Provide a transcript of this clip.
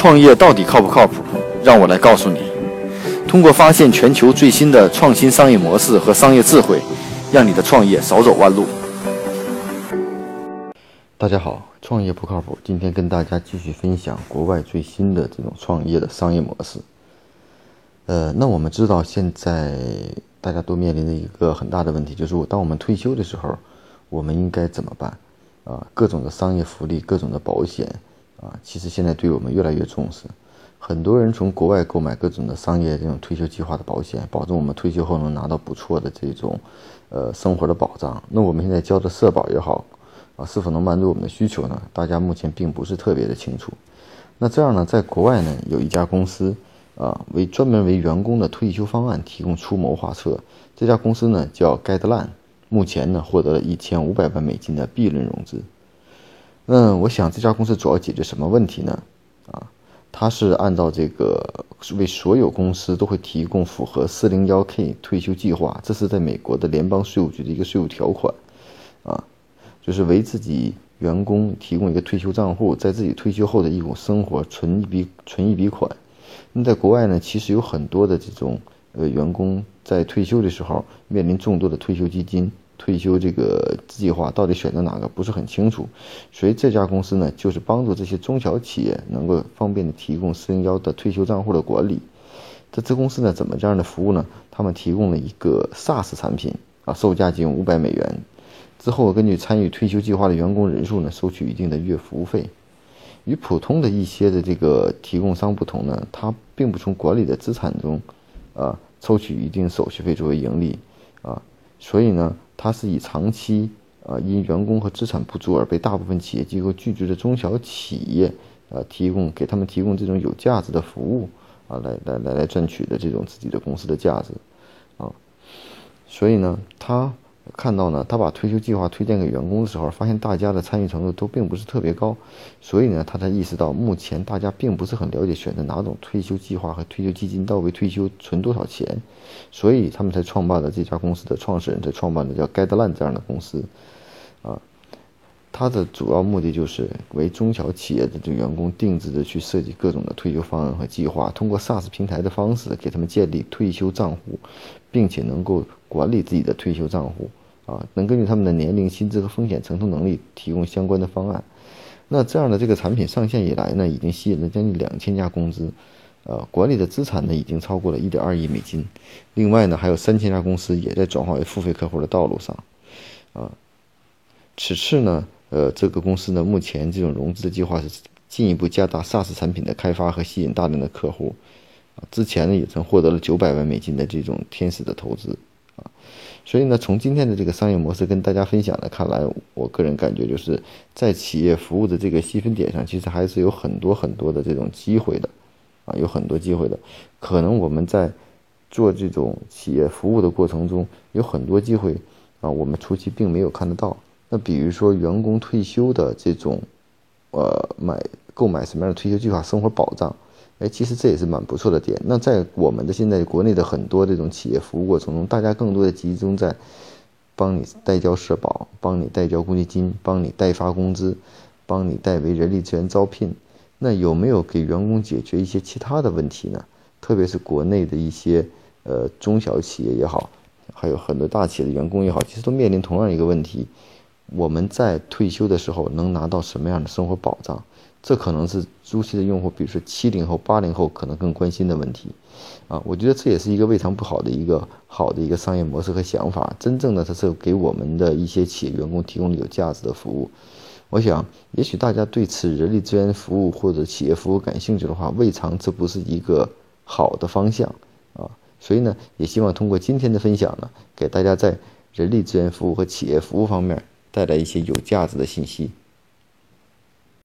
创业到底靠不靠谱？让我来告诉你。通过发现全球最新的创新商业模式和商业智慧，让你的创业少走弯路。大家好，创业不靠谱。今天跟大家继续分享国外最新的这种创业的商业模式。呃，那我们知道现在大家都面临的一个很大的问题，就是当我们退休的时候，我们应该怎么办？啊，各种的商业福利，各种的保险。啊，其实现在对我们越来越重视，很多人从国外购买各种的商业这种退休计划的保险，保证我们退休后能拿到不错的这种，呃，生活的保障。那我们现在交的社保也好，啊，是否能满足我们的需求呢？大家目前并不是特别的清楚。那这样呢，在国外呢，有一家公司，啊，为专门为员工的退休方案提供出谋划策。这家公司呢叫 Guideline，目前呢获得了一千五百万美金的 B 轮融资。嗯，我想这家公司主要解决什么问题呢？啊，它是按照这个为所有公司都会提供符合四零幺 K 退休计划，这是在美国的联邦税务局的一个税务条款，啊，就是为自己员工提供一个退休账户，在自己退休后的一种生活存一笔存一笔款。那在国外呢，其实有很多的这种呃员工在退休的时候面临众多的退休基金。退休这个计划到底选择哪个不是很清楚，所以这家公司呢，就是帮助这些中小企业能够方便的提供四零幺的退休账户的管理。这支公司呢，怎么这样的服务呢？他们提供了一个 SaaS 产品啊，售价仅五百美元，之后根据参与退休计划的员工人数呢，收取一定的月服务费。与普通的一些的这个提供商不同呢，它并不从管理的资产中啊抽取一定手续费作为盈利啊，所以呢。它是以长期啊因员工和资产不足而被大部分企业机构拒绝的中小企业啊提供给他们提供这种有价值的服务啊来来来来赚取的这种自己的公司的价值啊，所以呢它。看到呢，他把退休计划推荐给员工的时候，发现大家的参与程度都并不是特别高，所以呢，他才意识到目前大家并不是很了解选择哪种退休计划和退休基金到位退休存多少钱，所以他们才创办了这家公司的创始人才创办的叫 Guideline 这样的公司，啊，它的主要目的就是为中小企业的这员工定制的去设计各种的退休方案和计划，通过 SaaS 平台的方式给他们建立退休账户，并且能够管理自己的退休账户。啊，能根据他们的年龄、薪资和风险承受能力提供相关的方案。那这样的这个产品上线以来呢，已经吸引了将近两千家公司，呃，管理的资产呢已经超过了一点二亿美金。另外呢，还有三千家公司也在转化为付费客户的道路上。啊，此次呢，呃，这个公司呢，目前这种融资的计划是进一步加大 SaaS 产品的开发和吸引大量的客户。啊，之前呢也曾获得了九百万美金的这种天使的投资。所以呢，从今天的这个商业模式跟大家分享来看来，我个人感觉就是在企业服务的这个细分点上，其实还是有很多很多的这种机会的，啊，有很多机会的。可能我们在做这种企业服务的过程中，有很多机会啊，我们初期并没有看得到。那比如说员工退休的这种，呃，买购买什么样的退休计划、生活保障。哎，其实这也是蛮不错的点。那在我们的现在国内的很多这种企业服务过程中，大家更多的集中在帮你代交社保、帮你代交公积金、帮你代发工资、帮你代为人力资源招聘。那有没有给员工解决一些其他的问题呢？特别是国内的一些呃中小企业也好，还有很多大企业的员工也好，其实都面临同样一个问题：我们在退休的时候能拿到什么样的生活保障？这可能是初期的用户，比如说七零后、八零后可能更关心的问题，啊，我觉得这也是一个未尝不好的一个好的一个商业模式和想法。真正的它是给我们的一些企业员工提供了有价值的服务。我想，也许大家对此人力资源服务或者企业服务感兴趣的话，未尝这不是一个好的方向啊。所以呢，也希望通过今天的分享呢，给大家在人力资源服务和企业服务方面带来一些有价值的信息。